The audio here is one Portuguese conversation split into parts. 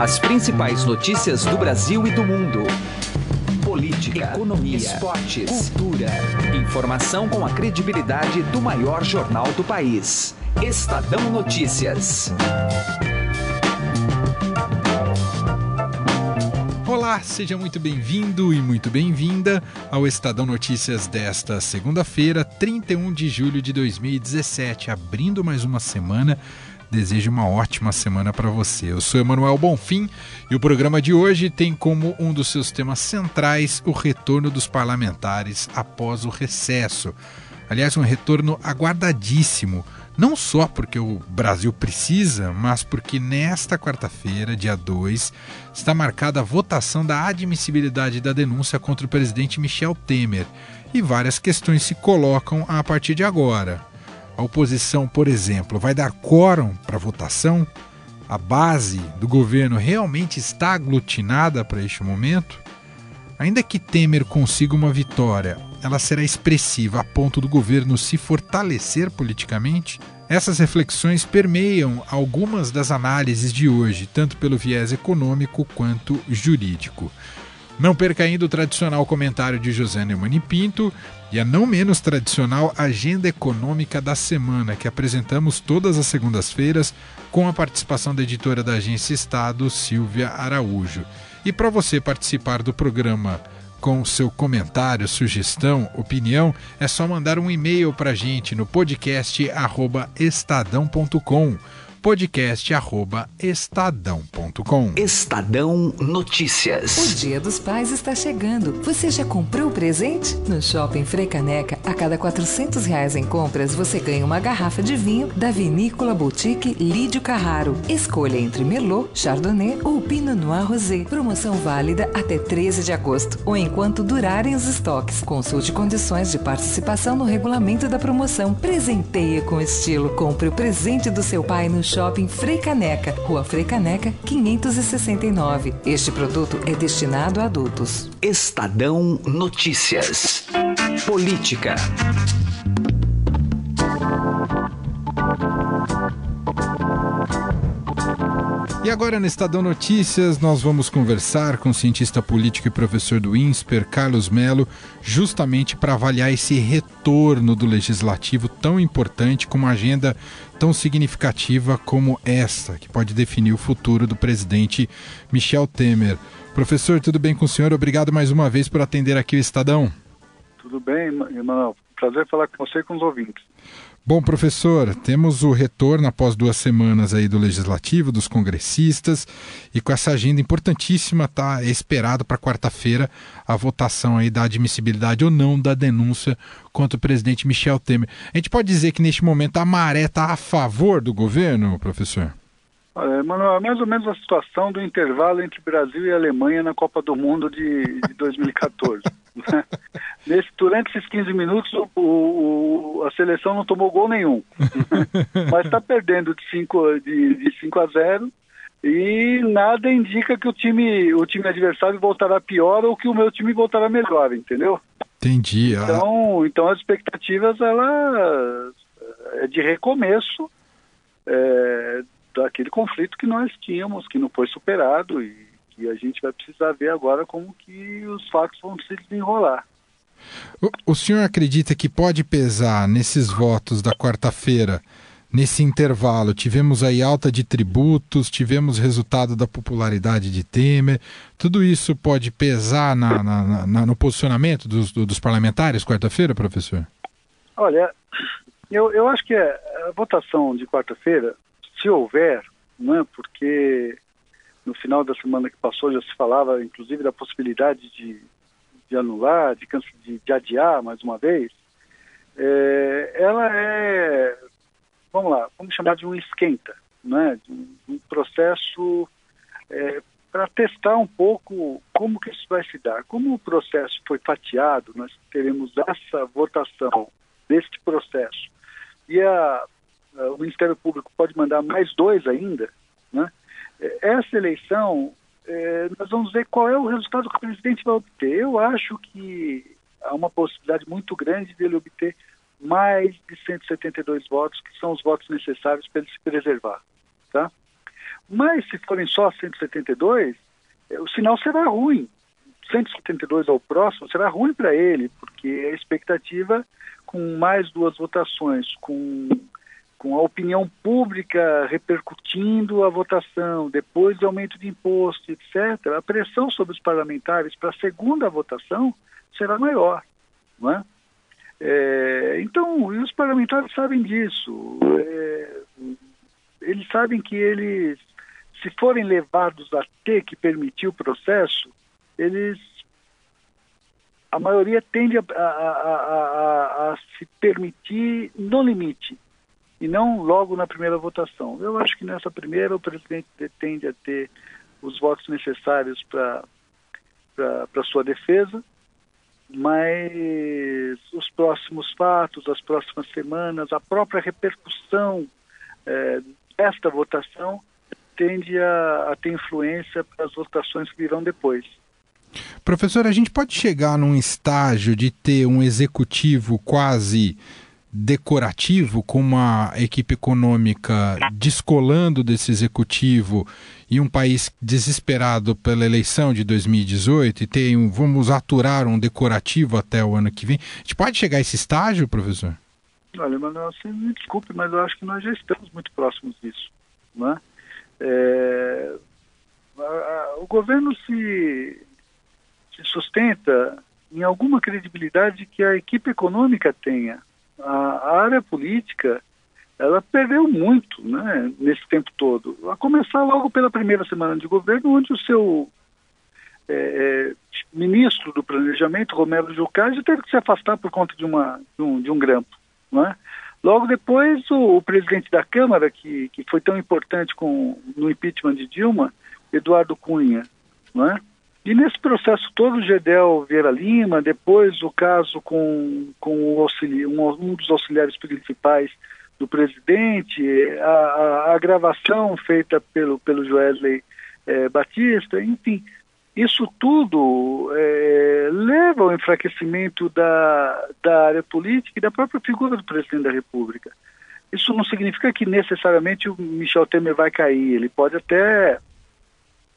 As principais notícias do Brasil e do mundo. Política, economia, esportes, cultura. Informação com a credibilidade do maior jornal do país. Estadão Notícias. Olá, seja muito bem-vindo e muito bem-vinda ao Estadão Notícias desta segunda-feira, 31 de julho de 2017, abrindo mais uma semana Desejo uma ótima semana para você. Eu sou Emanuel Bonfim e o programa de hoje tem como um dos seus temas centrais o retorno dos parlamentares após o recesso. Aliás, um retorno aguardadíssimo, não só porque o Brasil precisa, mas porque nesta quarta-feira, dia 2, está marcada a votação da admissibilidade da denúncia contra o presidente Michel Temer. E várias questões se colocam a partir de agora. A oposição, por exemplo, vai dar quórum para votação? A base do governo realmente está aglutinada para este momento? Ainda que Temer consiga uma vitória, ela será expressiva a ponto do governo se fortalecer politicamente? Essas reflexões permeiam algumas das análises de hoje, tanto pelo viés econômico quanto jurídico. Não perca ainda o tradicional comentário de José Neumann Pinto e a não menos tradicional agenda econômica da semana, que apresentamos todas as segundas-feiras com a participação da editora da Agência Estado, Silvia Araújo. E para você participar do programa com seu comentário, sugestão, opinião, é só mandar um e-mail para a gente no podcast estadão.com podcast@estadão.com. Estadão Notícias. O Dia dos Pais está chegando. Você já comprou o presente? No Shopping Frei Caneca, a cada 400 reais em compras, você ganha uma garrafa de vinho da Vinícola Boutique Lídio Carraro. Escolha entre Merlot, Chardonnay ou Pinot Noir Rosé. Promoção válida até 13 de agosto ou enquanto durarem os estoques. Consulte condições de participação no regulamento da promoção. Presenteie com estilo. Compre o presente do seu pai no Shopping Frei Caneca, Rua Frei Caneca, 569. Este produto é destinado a adultos. Estadão Notícias. Política. E agora no Estadão Notícias nós vamos conversar com o cientista político e professor do INSPER, Carlos Melo, justamente para avaliar esse retorno do legislativo tão importante com uma agenda tão significativa como esta, que pode definir o futuro do presidente Michel Temer. Professor, tudo bem com o senhor? Obrigado mais uma vez por atender aqui o Estadão. Tudo bem, Emanuel. Prazer falar com você e com os ouvintes. Bom, professor, temos o retorno após duas semanas aí do Legislativo, dos congressistas, e com essa agenda importantíssima está esperado para quarta-feira a votação aí da admissibilidade ou não da denúncia contra o presidente Michel Temer. A gente pode dizer que neste momento a maré está a favor do governo, professor? Olha, Manuel, é mais ou menos a situação do intervalo entre Brasil e Alemanha na Copa do Mundo de, de 2014. Né? Nesse, durante esses 15 minutos, o, seleção não tomou gol nenhum. Mas está perdendo de 5 de, de cinco a 0 e nada indica que o time, o time adversário voltará pior ou que o meu time voltará melhor, entendeu? Entendi. Ah. Então, então as expectativas ela é de recomeço é, daquele conflito que nós tínhamos, que não foi superado e que a gente vai precisar ver agora como que os fatos vão se desenrolar. O, o senhor acredita que pode pesar nesses votos da quarta-feira, nesse intervalo? Tivemos aí alta de tributos, tivemos resultado da popularidade de Temer. Tudo isso pode pesar na, na, na, no posicionamento dos, dos parlamentares quarta-feira, professor? Olha, eu, eu acho que a votação de quarta-feira, se houver, não é? porque no final da semana que passou já se falava, inclusive, da possibilidade de, de anular, de, de, de, adiar mais uma vez, é, ela é, vamos lá, vamos chamar de um esquenta, né? de um, um processo é, para testar um pouco como que isso vai se dar. Como o processo foi fatiado, nós teremos essa votação deste processo e a, a, o Ministério Público pode mandar mais dois ainda, né? essa eleição, é, nós vamos ver qual é o resultado que o presidente vai obter. Eu acho que há uma possibilidade muito grande dele obter mais de 172 votos, que são os votos necessários para ele se preservar. Tá? Mas se forem só 172, o sinal será ruim. 172 ao próximo será ruim para ele, porque a expectativa com mais duas votações, com, com a opinião pública repercutindo a votação, depois do aumento de imposto, etc., a pressão sobre os parlamentares para a segunda votação será maior. Não é? É, então, e os parlamentares sabem disso. É, eles sabem que eles, se forem levados a ter que permitir o processo, eles a maioria tende a, a, a, a, se permitir no limite e não logo na primeira votação. Eu acho que nessa primeira o presidente tende a ter os votos necessários para sua defesa, mas os próximos fatos, as próximas semanas, a própria repercussão é, desta votação tende a, a ter influência para as votações que virão depois. Professor, a gente pode chegar num estágio de ter um executivo quase decorativo, com uma equipe econômica descolando desse executivo e um país desesperado pela eleição de 2018 e tem um, vamos aturar um decorativo até o ano que vem. A gente pode chegar a esse estágio, professor? Olha, Manuel, você me desculpe, mas eu acho que nós já estamos muito próximos disso. Né? É, o governo se se sustenta em alguma credibilidade que a equipe econômica tenha. A, área política, ela perdeu muito né, nesse tempo todo. A começar logo pela primeira semana de governo, onde o seu é, é ministro do planejamento, Romero Jucá, teve que se afastar por conta de, uma, de, um, de um grampo. Né? Logo depois, o, o, presidente da Câmara, que, que foi tão importante com, no impeachment de Dilma, Eduardo Cunha, não é? E nesse processo todo, o Gedel Vieira Lima, depois o caso com, com um, um dos auxiliares principais do presidente, a, a, a gravação feita pelo, pelo Joesley é, Batista, enfim, isso tudo é, leva ao enfraquecimento da, da área política e da própria figura do presidente da República. Isso não significa que necessariamente o Michel Temer vai cair, ele pode até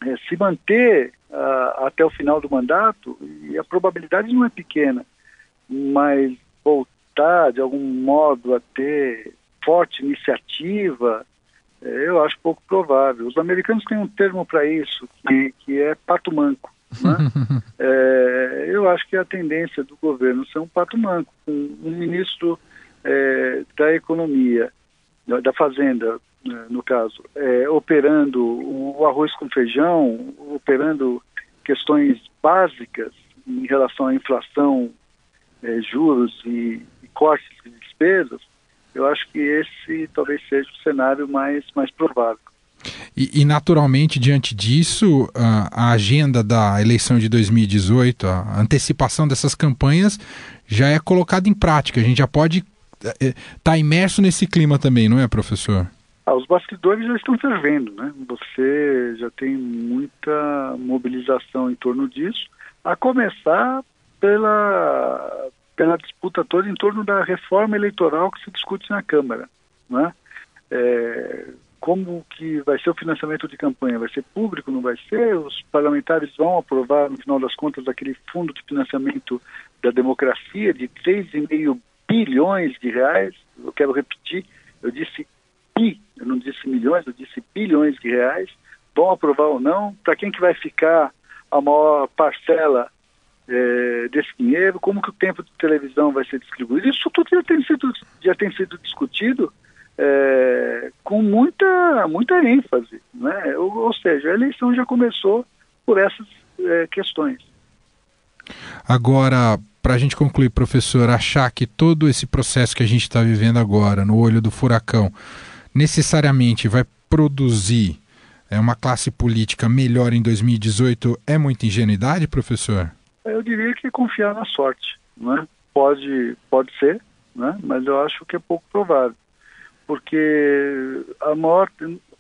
é, se manter uh, até o final do mandato, e a probabilidade não é pequena, mas voltar de algum modo a ter forte iniciativa, é, eu acho pouco provável. Os americanos têm um termo para isso, que, que é pato manco. Né? é, eu acho que a tendência do governo ser um pato manco, um, um ministro é, da economia, da fazenda, né, no caso, é, operando o arroz com feijão, operando questões básicas em relação à inflação, é, juros e, e cortes de despesas, eu acho que esse talvez seja o cenário mais, mais provável. E, e, naturalmente, diante disso, a, a, agenda da eleição de 2018, a antecipação dessas campanhas já é colocada em prática. A gente já pode estar é, imerso nesse clima também, não é, professor? Ah, os bastidores já estão fervendo, né? Você já tem muita mobilização em torno disso, a começar pela, pela disputa toda em torno da reforma eleitoral que se discute na Câmara, né? É, como que vai ser o financiamento de campanha? Vai ser público, não vai ser? Os parlamentares vão aprovar, no final das contas, aquele fundo de financiamento da democracia de 3,5 bilhões de reais. Eu quero repetir, eu disse bi, eu não disse milhões, eu disse bilhões de reais, vão aprovar ou não, para quem que vai ficar a maior parcela é, desse dinheiro, como que o tempo de televisão vai ser distribuído, isso tudo já tem sido, já tem sido discutido é, com muita, muita ênfase, né? ou, ou, seja, a eleição já começou por essas é, questões. Agora, para a gente concluir, professor, achar que todo esse processo que a gente está vivendo agora, no olho do furacão, necessariamente vai produzir é, uma classe política melhor em 2018 é muita ingenuidade, professor? Eu diria que confiar na sorte. Né? Pode, pode ser, né? mas eu acho que é pouco provável. Porque a maior,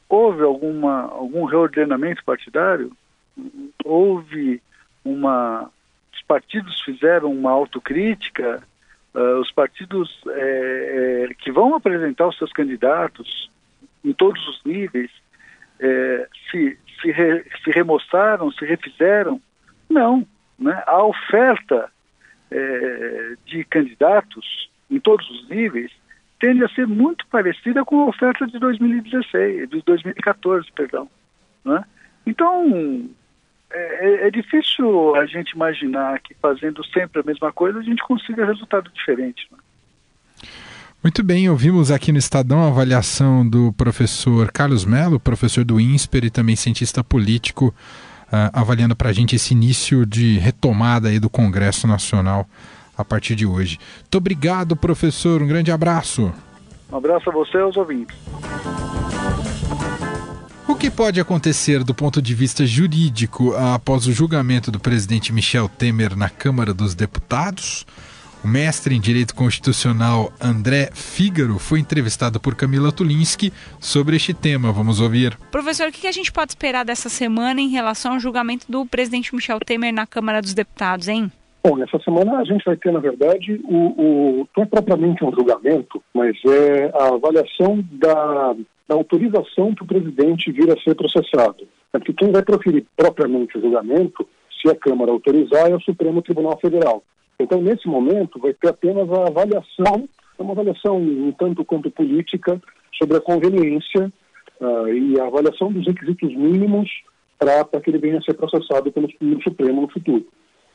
houve alguma, algum reordenamento partidário, houve uma. Os partidos fizeram uma autocrítica Uh, os partidos é, é, que vão apresentar os seus candidatos em todos os níveis é, se, se, re, se remostraram, se refizeram. Não. Né? A oferta de candidatos em todos os níveis tende a ser muito parecida com a oferta de 2016, de 2014, perdão. Né? Então, é, é, difícil a gente imaginar que fazendo sempre a mesma coisa a gente consiga resultado diferente. Né? Muito bem, ouvimos aqui no Estadão a avaliação do professor Carlos Melo, professor do INSPER e também cientista político, uh, avaliando para a gente esse início de retomada aí do Congresso Nacional a partir de hoje. Muito obrigado, professor. Um grande abraço. Um abraço a você e aos ouvintes. O que pode acontecer do ponto de vista jurídico após o julgamento do presidente Michel Temer na Câmara dos Deputados? O mestre em Direito Constitucional André Fígaro foi entrevistado por Camila Tulinski sobre este tema. Vamos ouvir. Professor, o que a gente pode esperar dessa semana em relação ao julgamento do presidente Michel Temer na Câmara dos Deputados, hein? Bom, nessa semana a gente vai ter, na verdade, o, o, não é propriamente um julgamento, mas é a avaliação da, da autorização que o presidente vir a ser processado. É porque quem vai proferir propriamente o julgamento, se a Câmara autorizar, é o Supremo Tribunal Federal. Então, nesse momento, vai ter apenas a avaliação, é uma avaliação um tanto quanto política, sobre a conveniência uh, e a avaliação dos requisitos mínimos para que ele venha a ser processado pelo Supremo no futuro.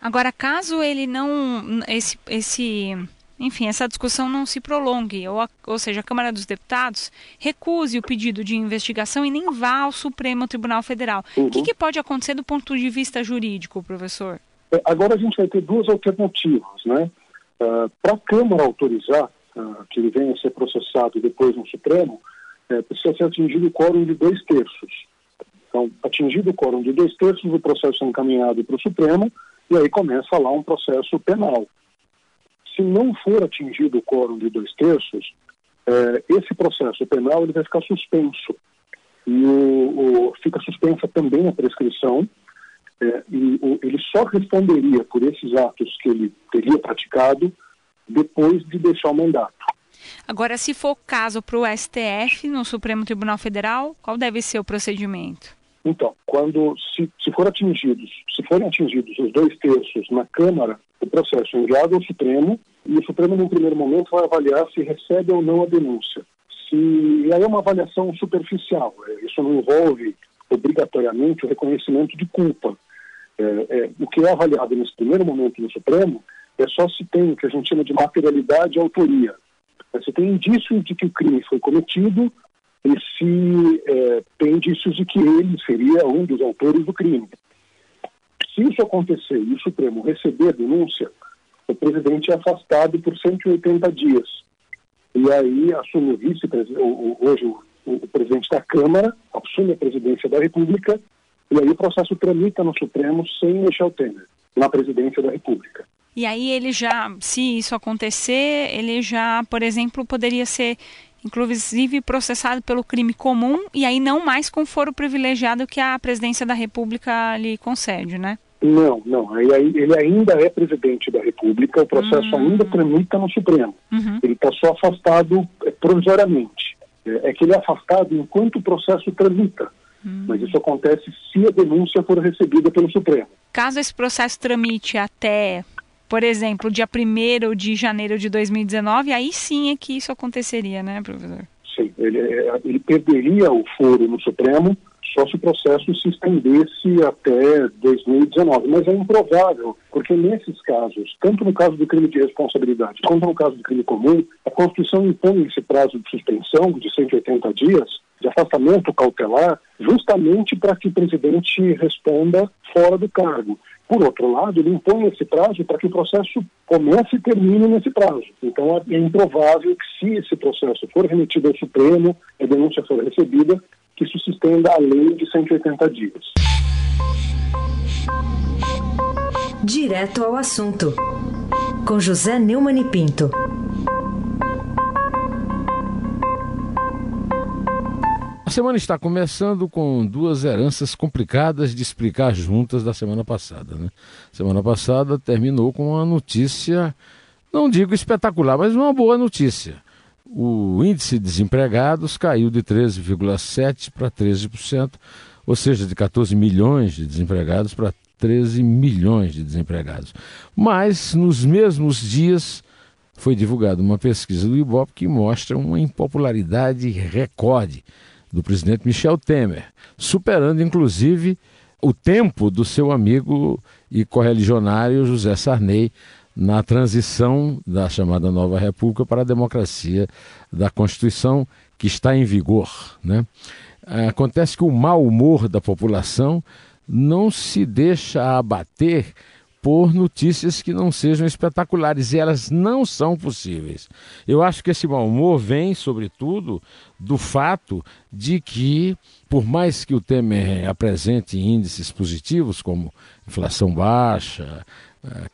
Agora, caso ele não. Esse, esse, enfim, essa discussão não se prolongue, ou, a, ou seja, a Câmara dos Deputados recuse o pedido de investigação e nem vá ao Supremo Tribunal Federal. Uhum. O que, que pode acontecer do ponto de vista jurídico, professor? É, agora a gente vai ter duas alternativas, né? Uh, Para a Câmara autorizar uh, que ele venha a ser processado depois no Supremo, uh, precisa ser atingido o quórum de dois terços. Então, atingido o quórum de dois terços, o processo é encaminhado para o Supremo e aí começa lá um processo penal. Se não for atingido o quórum de dois terços, é, esse processo penal ele vai ficar suspenso. E o, o fica suspensa também a prescrição, é, e o, ele só responderia por esses atos que ele teria praticado depois de deixar o mandato. Agora, se for caso para o STF, no Supremo Tribunal Federal, qual deve ser o procedimento? Então, quando se, se for atingidos, se forem atingidos os dois terços na Câmara, o processo é enviado ao Supremo e o Supremo, num primeiro momento, vai avaliar se recebe ou não a denúncia. Se e aí é uma avaliação superficial. É, isso não envolve obrigatoriamente o reconhecimento de culpa. É, é, o que é avaliado nesse primeiro momento no Supremo é só se tem o que a gente chama de materialidade e autoria. Se tem indício de que o crime foi cometido se é, tem indícios de que ele seria um dos autores do crime. Se isso acontecer e o Supremo receber a denúncia, o presidente é afastado por 180 dias. E aí assume o vice-presidente, hoje o, o, presidente da Câmara, assume a presidência da República, e aí o processo tramita no Supremo sem Michel Temer, na presidência da República. E aí ele já, se isso acontecer, ele já, por exemplo, poderia ser inclusive processado pelo crime comum e aí não mais com foro privilegiado que a presidência da República lhe concede, né? Não, não. Ele ainda é presidente da República, o processo uhum. ainda tramita no Supremo. Uhum. Ele está só afastado é, provisoriamente. É, é, que ele é afastado enquanto o processo tramita. Uhum. Mas isso acontece se a denúncia for recebida pelo Supremo. Caso esse processo tramite até por exemplo, dia 1 de janeiro de 2019, aí sim é que isso aconteceria, né, professor? Sim, ele, ele perderia o foro no Supremo só se o processo se estendesse até 2019. Mas é improvável, porque nesses casos, tanto no caso do crime de responsabilidade quanto no caso do crime comum, a Constituição impõe esse prazo de suspensão de 180 dias, de afastamento cautelar, justamente para que o presidente responda fora do cargo. Por outro lado, ele impõe esse prazo para que o processo comece e termine nesse prazo. Então, é improvável que, se esse processo for remetido ao Supremo, a denúncia for recebida, que se estenda além de 180 dias. Direto ao assunto, com José Neumann e Pinto. A semana está começando com duas heranças complicadas de explicar juntas da semana passada. Né? Semana passada terminou com uma notícia, não digo espetacular, mas uma boa notícia. o índice de desempregados caiu de 13,7% para 13%, ou seja, de 14 milhões de desempregados para 13 milhões de desempregados. Mas, nos mesmos dias, foi divulgada uma pesquisa do Ibope que mostra uma impopularidade recorde do presidente Michel Temer, superando inclusive o tempo do seu amigo e correligionário José Sarney na transição da chamada Nova República para a democracia da Constituição que está em vigor. Né? Acontece que o mau humor da população não se deixa abater por notícias que não sejam espetaculares e elas não são possíveis. Eu acho que esse mau humor vem, sobretudo, do fato de que, por mais que o Temer apresente índices positivos, como inflação baixa,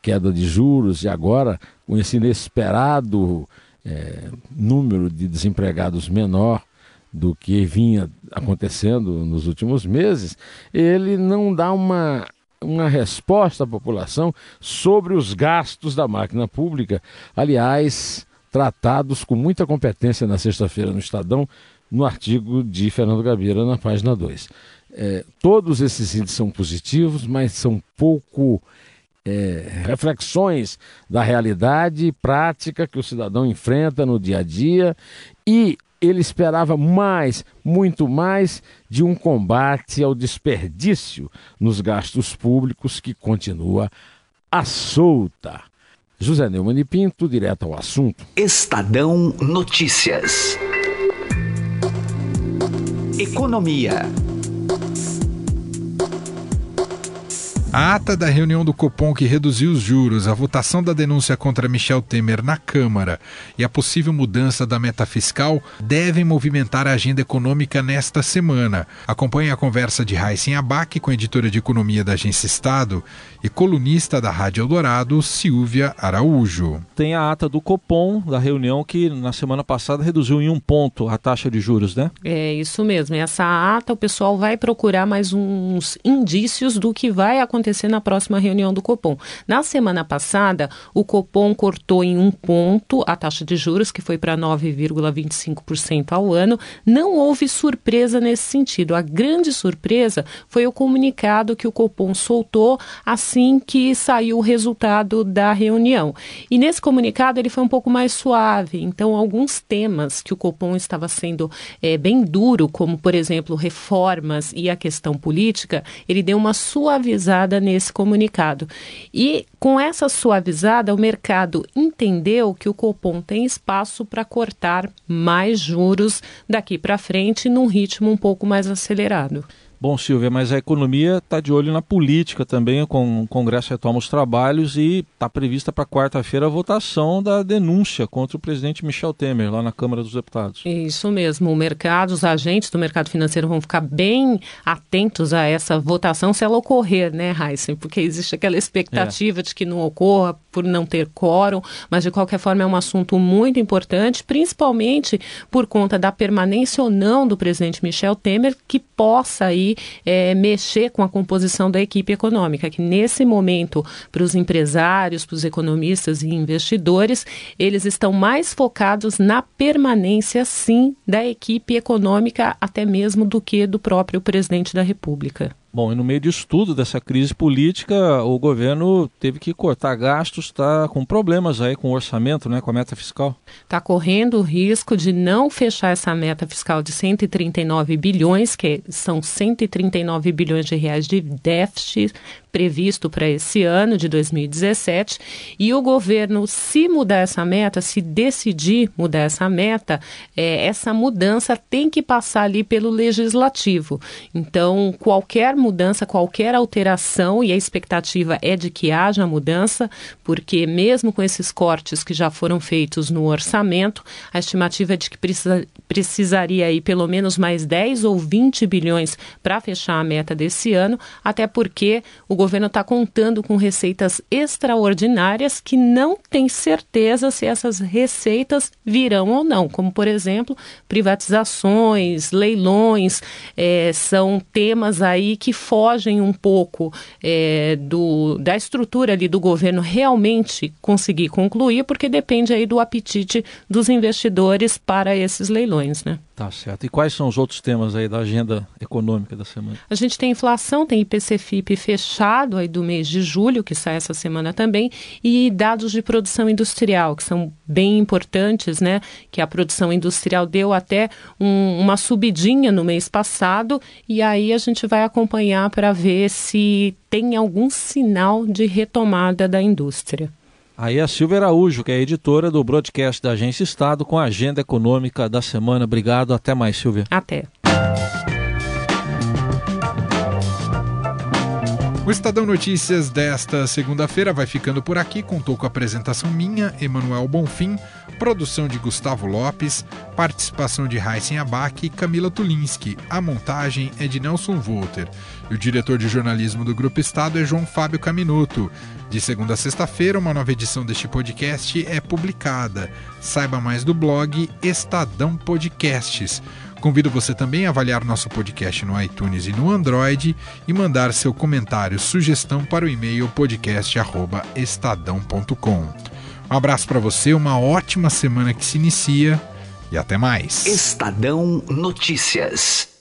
queda de juros e agora com esse inesperado é, número de desempregados menor do que vinha acontecendo nos últimos meses, ele não dá uma uma resposta à população sobre os gastos da máquina pública, aliás, tratados com muita competência na sexta-feira no Estadão, no artigo de Fernando Gabeira, na página 2. É, todos esses índices são positivos, mas são pouco é, reflexões da realidade prática que o cidadão enfrenta no dia a dia e ele esperava mais, muito mais, de um combate ao desperdício nos gastos públicos que continua à solta. José Neumann e Pinto, direto ao assunto. Estadão Notícias. Economia. A ata da reunião do Copom que reduziu os juros, a votação da denúncia contra Michel Temer na Câmara e a possível mudança da meta fiscal devem movimentar a agenda econômica nesta semana. Acompanhe a conversa de Raíssen Abac com a editora de economia da Agência Estado e colunista da Rádio Eldorado, Silvia Araújo. Tem a ata do Copom, da reunião que na semana passada reduziu em um ponto a taxa de juros, né? É isso mesmo. Essa ata o pessoal vai procurar mais uns indícios do que vai acontecer acontecer na próxima reunião do Copom. Na semana passada, o Copom cortou em um ponto a taxa de juros, que foi para 9,25% ao ano. Não houve surpresa nesse sentido. A grande surpresa foi o comunicado que o Copom soltou assim que saiu o resultado da reunião. E nesse comunicado ele foi um pouco mais suave. Então, alguns temas que o Copom estava sendo é, bem duro, como, por exemplo, reformas e a questão política, ele deu uma suavizada nesse comunicado. E com essa suavizada, o mercado entendeu que o Copom tem espaço para cortar mais juros daqui para frente num ritmo um pouco mais acelerado. Bom, Silvia, mas a economia está de olho na política também, com o Congresso retoma os trabalhos e está prevista para quarta-feira a votação da denúncia contra o presidente Michel Temer, lá na Câmara dos Deputados. Isso mesmo, o mercado, os agentes do mercado financeiro vão ficar bem atentos a essa votação se ela ocorrer, né, Heisen? Porque existe aquela expectativa é. de que não ocorra por não ter quórum, mas de qualquer forma é um assunto muito importante, principalmente por conta da permanência ou não do presidente Michel Temer, que possa aí é, mexer com a composição da equipe econômica, que nesse momento, para os empresários, para os economistas e investidores, eles estão mais focados na permanência, sim, da equipe econômica, até mesmo do que do próprio presidente da República. Bom, e no meio disso tudo, dessa crise política, o governo teve que cortar gastos, está com problemas aí com o orçamento, né, com a meta fiscal. Está correndo o risco de não fechar essa meta fiscal de 139 bilhões, que são 139 bilhões de reais de déficit previsto para esse ano de 2017 e o governo, se mudar essa meta, se decidir mudar essa meta, é, essa mudança tem que passar ali pelo legislativo. Então, qualquer mudança, qualquer alteração, e a expectativa é de que haja mudança, porque mesmo com esses cortes que já foram feitos no orçamento, a estimativa é de que precisa, precisaria aí pelo menos mais 10 ou 20 bilhões para fechar a meta desse ano, até porque o governo está contando com receitas extraordinárias que não tem certeza se essas receitas virão ou não, como, por exemplo, privatizações, leilões, é, são temas aí que fogem um pouco é, do, da estrutura ali do governo realmente conseguir concluir, porque depende aí do apetite dos investidores para esses leilões, né? Tá certo. E quais são os outros temas aí da agenda econômica da semana? A gente tem inflação, tem IPC-FIP fechado aí do mês de julho, que sai essa semana também, e dados de produção industrial, que são bem importantes, né? Que a produção industrial deu até um, uma subidinha no mês passado, e aí a gente vai acompanhar para ver se tem algum sinal de retomada da indústria. Aí a Silvia Araújo, que é editora do broadcast da Agência Estado, com a agenda econômica da semana. Obrigado, até mais, Silvia. Até. O Estadão Notícias desta segunda-feira vai ficando por aqui. Contou com a apresentação minha, Emanuel Bonfim, produção de Gustavo Lopes, participação de Heisen Abac e Camila Tulinski. A montagem é de Nelson Volter. E o diretor de jornalismo do Grupo Estado é João Fábio Caminuto. De segunda a sexta-feira, uma nova edição deste podcast é publicada. Saiba mais do blog Estadão Podcasts. Convido você também a avaliar nosso podcast no iTunes e no Android e mandar seu comentário, sugestão para o e-mail podcast@estadão.com. Um abraço para você, uma ótima semana que se inicia e até mais. Estadão Notícias.